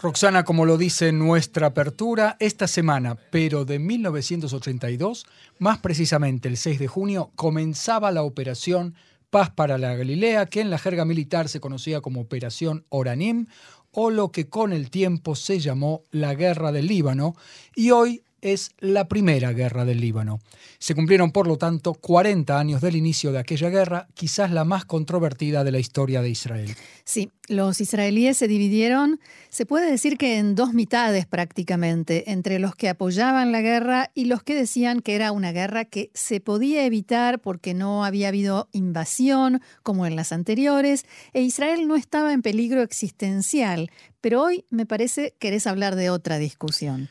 Roxana, como lo dice nuestra apertura, esta semana, pero de 1982, más precisamente el 6 de junio, comenzaba la operación Paz para la Galilea, que en la jerga militar se conocía como Operación Oranim, o lo que con el tiempo se llamó la Guerra del Líbano, y hoy es la primera guerra del Líbano. Se cumplieron, por lo tanto, 40 años del inicio de aquella guerra, quizás la más controvertida de la historia de Israel. Sí, los israelíes se dividieron, se puede decir que en dos mitades prácticamente, entre los que apoyaban la guerra y los que decían que era una guerra que se podía evitar porque no había habido invasión como en las anteriores, e Israel no estaba en peligro existencial. Pero hoy me parece querés hablar de otra discusión.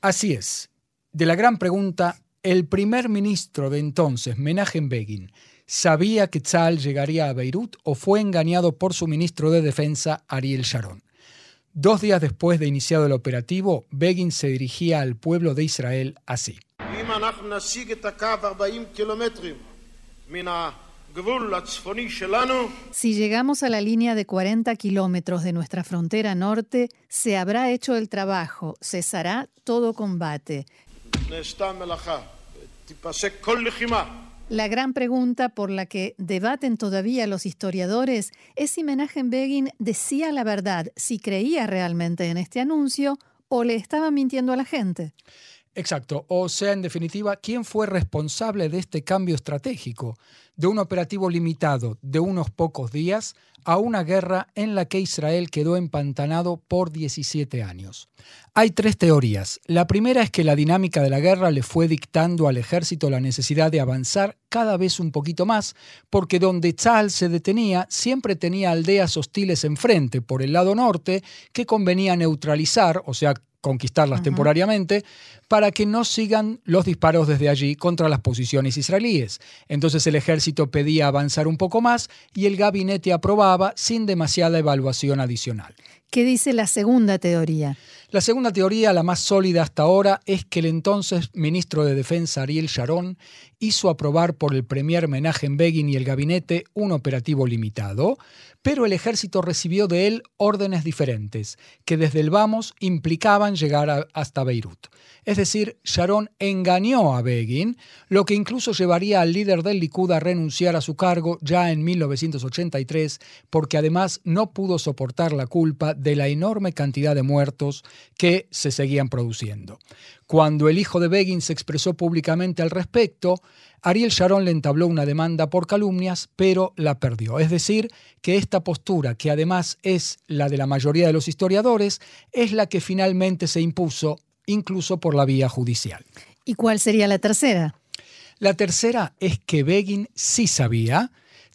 Así es. De la gran pregunta, el primer ministro de entonces, Menachem Begin, ¿sabía que Tzal llegaría a Beirut o fue engañado por su ministro de Defensa, Ariel Sharon? Dos días después de iniciado el operativo, Begin se dirigía al pueblo de Israel así. Si llegamos a la línea de 40 kilómetros de nuestra frontera norte, se habrá hecho el trabajo, cesará todo combate. La gran pregunta por la que debaten todavía los historiadores es si Menachem Begin decía la verdad, si creía realmente en este anuncio o le estaba mintiendo a la gente. Exacto, o sea, en definitiva, ¿quién fue responsable de este cambio estratégico? De un operativo limitado de unos pocos días a una guerra en la que Israel quedó empantanado por 17 años. Hay tres teorías. La primera es que la dinámica de la guerra le fue dictando al ejército la necesidad de avanzar cada vez un poquito más, porque donde Tzal se detenía siempre tenía aldeas hostiles enfrente por el lado norte que convenía neutralizar, o sea, conquistarlas temporariamente, para que no sigan los disparos desde allí contra las posiciones israelíes. Entonces el ejército pedía avanzar un poco más y el gabinete aprobaba sin demasiada evaluación adicional. ¿Qué dice la segunda teoría? La segunda teoría, la más sólida hasta ahora, es que el entonces ministro de Defensa Ariel Sharon hizo aprobar por el premier Menachem Begin y el gabinete un operativo limitado, pero el ejército recibió de él órdenes diferentes, que desde el vamos implicaban llegar hasta Beirut. Es decir, Sharon engañó a Begin, lo que incluso llevaría al líder del Likud a renunciar a su cargo ya en 1983, porque además no pudo soportar la culpa de la enorme cantidad de muertos que se seguían produciendo. Cuando el hijo de Begin se expresó públicamente al respecto, Ariel Sharon le entabló una demanda por calumnias, pero la perdió. Es decir, que esta postura, que además es la de la mayoría de los historiadores, es la que finalmente se impuso incluso por la vía judicial. ¿Y cuál sería la tercera? La tercera es que Begin sí sabía,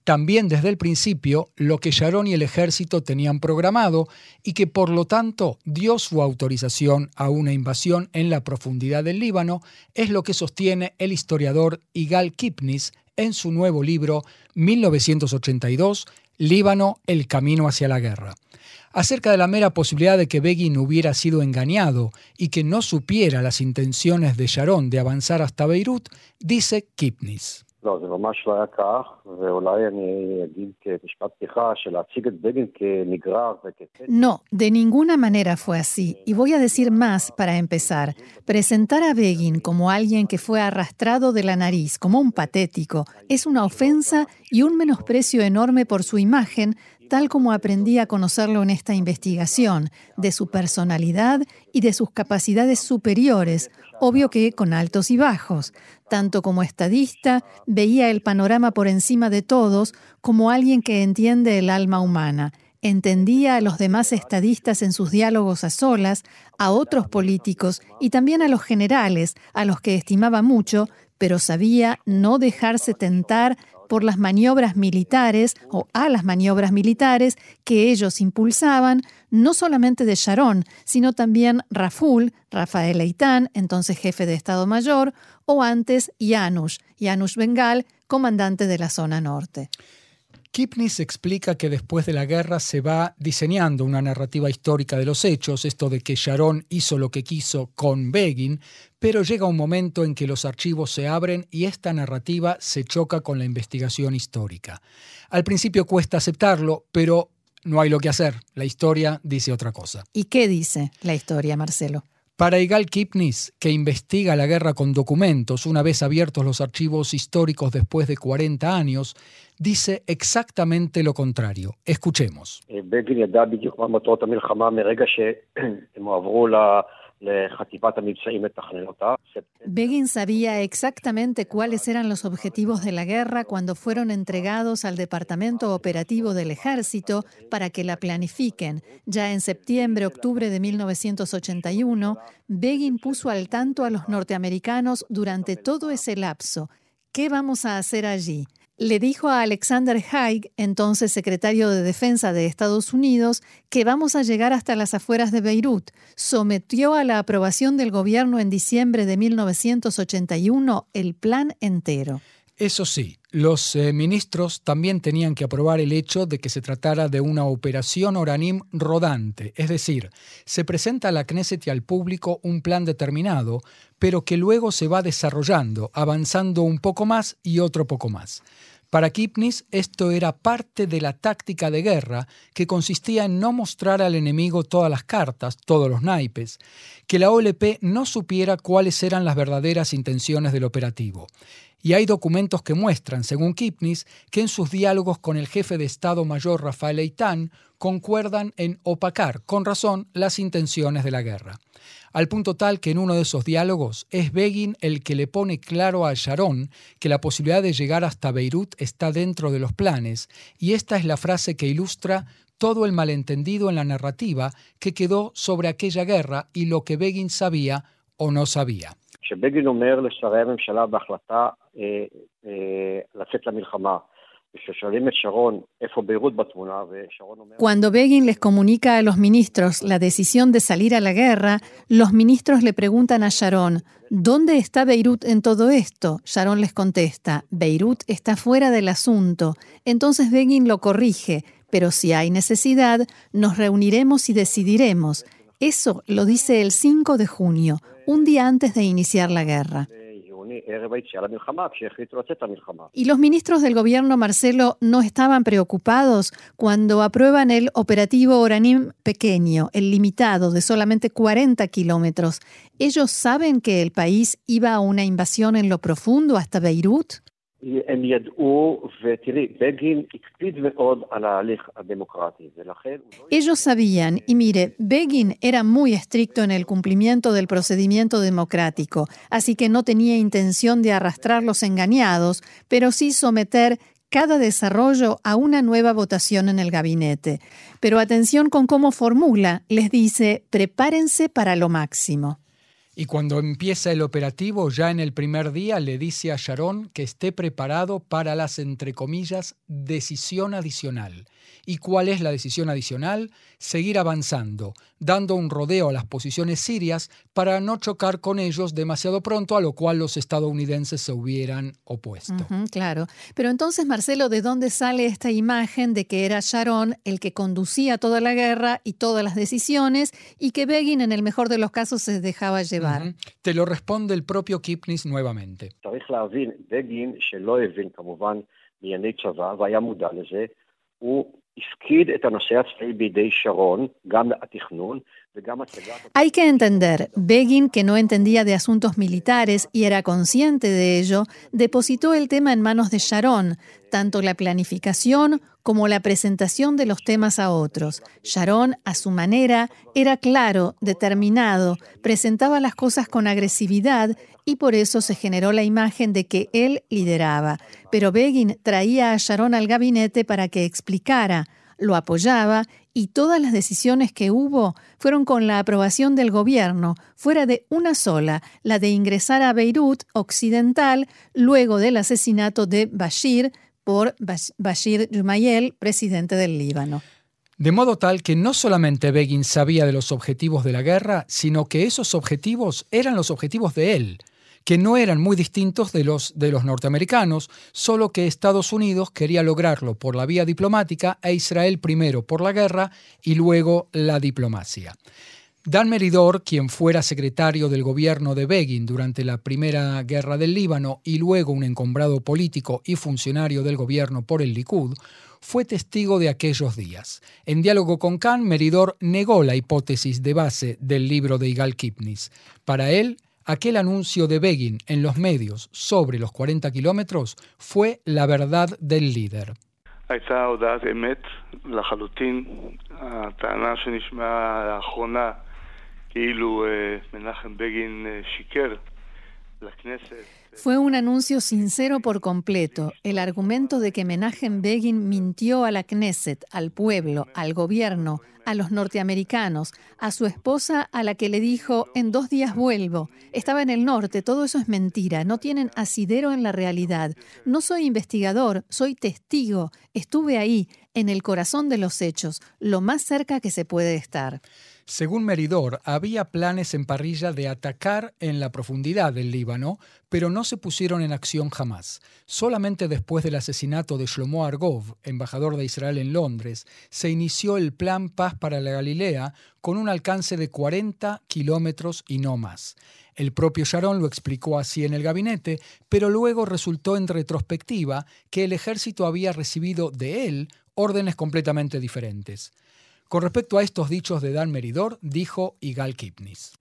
también desde el principio, lo que Sharon y el ejército tenían programado y que por lo tanto dio su autorización a una invasión en la profundidad del Líbano, es lo que sostiene el historiador Igal Kipnis en su nuevo libro 1982, Líbano, el camino hacia la guerra acerca de la mera posibilidad de que Begin hubiera sido engañado y que no supiera las intenciones de Sharon de avanzar hasta Beirut, dice Kipnis. No, de ninguna manera fue así. Y voy a decir más para empezar. Presentar a Begin como alguien que fue arrastrado de la nariz, como un patético, es una ofensa y un menosprecio enorme por su imagen, tal como aprendí a conocerlo en esta investigación, de su personalidad y de sus capacidades superiores, obvio que con altos y bajos. Tanto como estadista, veía el panorama por encima de todos como alguien que entiende el alma humana. Entendía a los demás estadistas en sus diálogos a solas, a otros políticos y también a los generales, a los que estimaba mucho, pero sabía no dejarse tentar por las maniobras militares o a las maniobras militares que ellos impulsaban, no solamente de Sharon, sino también Raful, Rafael Eitan, entonces jefe de Estado Mayor, o antes Janusz, Janusz Bengal, comandante de la zona norte. Kipnis explica que después de la guerra se va diseñando una narrativa histórica de los hechos, esto de que Sharon hizo lo que quiso con Begin, pero llega un momento en que los archivos se abren y esta narrativa se choca con la investigación histórica. Al principio cuesta aceptarlo, pero no hay lo que hacer. La historia dice otra cosa. ¿Y qué dice la historia, Marcelo? Para Igal Kipnis, que investiga la guerra con documentos, una vez abiertos los archivos históricos después de 40 años, dice exactamente lo contrario. Escuchemos. Begin sabía exactamente cuáles eran los objetivos de la guerra cuando fueron entregados al Departamento Operativo del Ejército para que la planifiquen. Ya en septiembre-octubre de 1981, Begin puso al tanto a los norteamericanos durante todo ese lapso. ¿Qué vamos a hacer allí? Le dijo a Alexander Haig, entonces secretario de Defensa de Estados Unidos, que vamos a llegar hasta las afueras de Beirut. Sometió a la aprobación del gobierno en diciembre de 1981 el plan entero. Eso sí, los eh, ministros también tenían que aprobar el hecho de que se tratara de una operación Oranim rodante, es decir, se presenta a la Knesset y al público un plan determinado, pero que luego se va desarrollando, avanzando un poco más y otro poco más. Para Kipnis esto era parte de la táctica de guerra que consistía en no mostrar al enemigo todas las cartas, todos los naipes, que la OLP no supiera cuáles eran las verdaderas intenciones del operativo. Y hay documentos que muestran, según Kipnis, que en sus diálogos con el jefe de Estado Mayor Rafael Eitan concuerdan en opacar, con razón, las intenciones de la guerra al punto tal que en uno de esos diálogos es Begin el que le pone claro a Sharon que la posibilidad de llegar hasta Beirut está dentro de los planes, y esta es la frase que ilustra todo el malentendido en la narrativa que quedó sobre aquella guerra y lo que Begin sabía o no sabía. Cuando Begin les comunica a los ministros la decisión de salir a la guerra, los ministros le preguntan a Sharon, ¿dónde está Beirut en todo esto? Sharon les contesta, Beirut está fuera del asunto. Entonces Begin lo corrige, pero si hay necesidad, nos reuniremos y decidiremos. Eso lo dice el 5 de junio, un día antes de iniciar la guerra. ¿Y los ministros del gobierno, Marcelo, no estaban preocupados cuando aprueban el operativo Oranim pequeño, el limitado de solamente 40 kilómetros? ¿Ellos saben que el país iba a una invasión en lo profundo hasta Beirut? Ellos sabían, y mire, Begin era muy estricto en el cumplimiento del procedimiento democrático, así que no tenía intención de arrastrar los engañados, pero sí someter cada desarrollo a una nueva votación en el gabinete. Pero atención con cómo formula, les dice, prepárense para lo máximo. Y cuando empieza el operativo, ya en el primer día le dice a Sharon que esté preparado para las, entre comillas, decisión adicional. ¿Y cuál es la decisión adicional? Seguir avanzando, dando un rodeo a las posiciones sirias para no chocar con ellos demasiado pronto, a lo cual los estadounidenses se hubieran opuesto. claro. Pero entonces, Marcelo, ¿de dónde sale esta imagen de que era Sharon el que conducía toda la guerra y todas las decisiones y que Begin, en el mejor de los casos, se dejaba llevar? Te lo responde el propio Kipnis nuevamente. Hay que entender, Begin, que no entendía de asuntos militares y era consciente de ello, depositó el tema en manos de Sharon, tanto la planificación como la presentación de los temas a otros. Sharon, a su manera, era claro, determinado, presentaba las cosas con agresividad y por eso se generó la imagen de que él lideraba. Pero Begin traía a Sharon al gabinete para que explicara, lo apoyaba y todas las decisiones que hubo fueron con la aprobación del gobierno, fuera de una sola, la de ingresar a Beirut occidental luego del asesinato de Bashir, por Bashir Jumayel, presidente del Líbano. De modo tal que no solamente Begin sabía de los objetivos de la guerra, sino que esos objetivos eran los objetivos de él, que no eran muy distintos de los de los norteamericanos, solo que Estados Unidos quería lograrlo por la vía diplomática e Israel primero por la guerra y luego la diplomacia. Dan Meridor, quien fuera secretario del gobierno de Begin durante la primera guerra del Líbano y luego un encombrado político y funcionario del gobierno por el Likud, fue testigo de aquellos días. En diálogo con Khan, Meridor negó la hipótesis de base del libro de Igal Kipnis. Para él, aquel anuncio de Begin en los medios sobre los 40 kilómetros fue la verdad del líder. Fue un anuncio sincero por completo. El argumento de que Menachem Begin mintió a la Knesset, al pueblo, al gobierno, a los norteamericanos, a su esposa a la que le dijo, en dos días vuelvo, estaba en el norte, todo eso es mentira, no tienen asidero en la realidad. No soy investigador, soy testigo, estuve ahí, en el corazón de los hechos, lo más cerca que se puede estar. Según Meridor, había planes en parrilla de atacar en la profundidad del Líbano, pero no se pusieron en acción jamás. Solamente después del asesinato de Shlomo Argov, embajador de Israel en Londres, se inició el Plan Paz para la Galilea con un alcance de 40 kilómetros y no más. El propio Sharon lo explicó así en el gabinete, pero luego resultó en retrospectiva que el ejército había recibido de él órdenes completamente diferentes. Con respecto a estos dichos de Dan Meridor, dijo Igal Kipnis.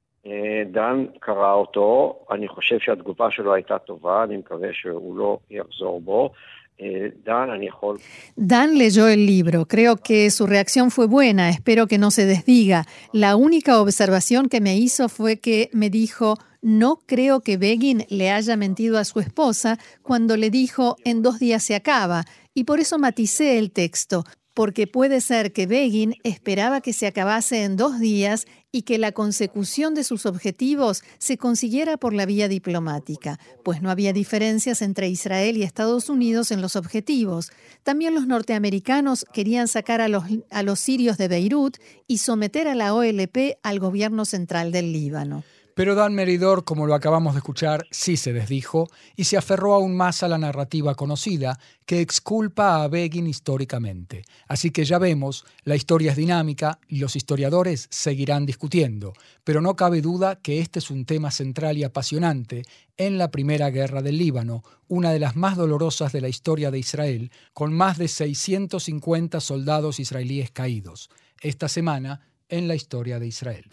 Dan leyó el libro. Creo que su reacción fue buena. Espero que no se desdiga. La única observación que me hizo fue que me dijo, no creo que Begin le haya mentido a su esposa cuando le dijo, en dos días se acaba. Y por eso maticé el texto porque puede ser que Begin esperaba que se acabase en dos días y que la consecución de sus objetivos se consiguiera por la vía diplomática, pues no había diferencias entre Israel y Estados Unidos en los objetivos. También los norteamericanos querían sacar a los, a los sirios de Beirut y someter a la OLP al gobierno central del Líbano. Pero Dan Meridor, como lo acabamos de escuchar, sí se desdijo y se aferró aún más a la narrativa conocida que exculpa a Begin históricamente. Así que ya vemos, la historia es dinámica y los historiadores seguirán discutiendo, pero no cabe duda que este es un tema central y apasionante en la Primera Guerra del Líbano, una de las más dolorosas de la historia de Israel, con más de 650 soldados israelíes caídos. Esta semana en la historia de Israel.